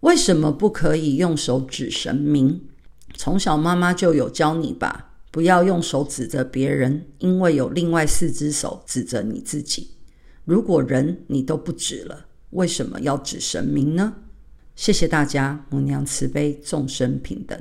为什么不可以用手指神明？从小妈妈就有教你吧不要用手指着别人因为有另外四只手指着你自己。如果人你都不指了为什么要指神明呢？谢谢大家母娘慈悲众生平等。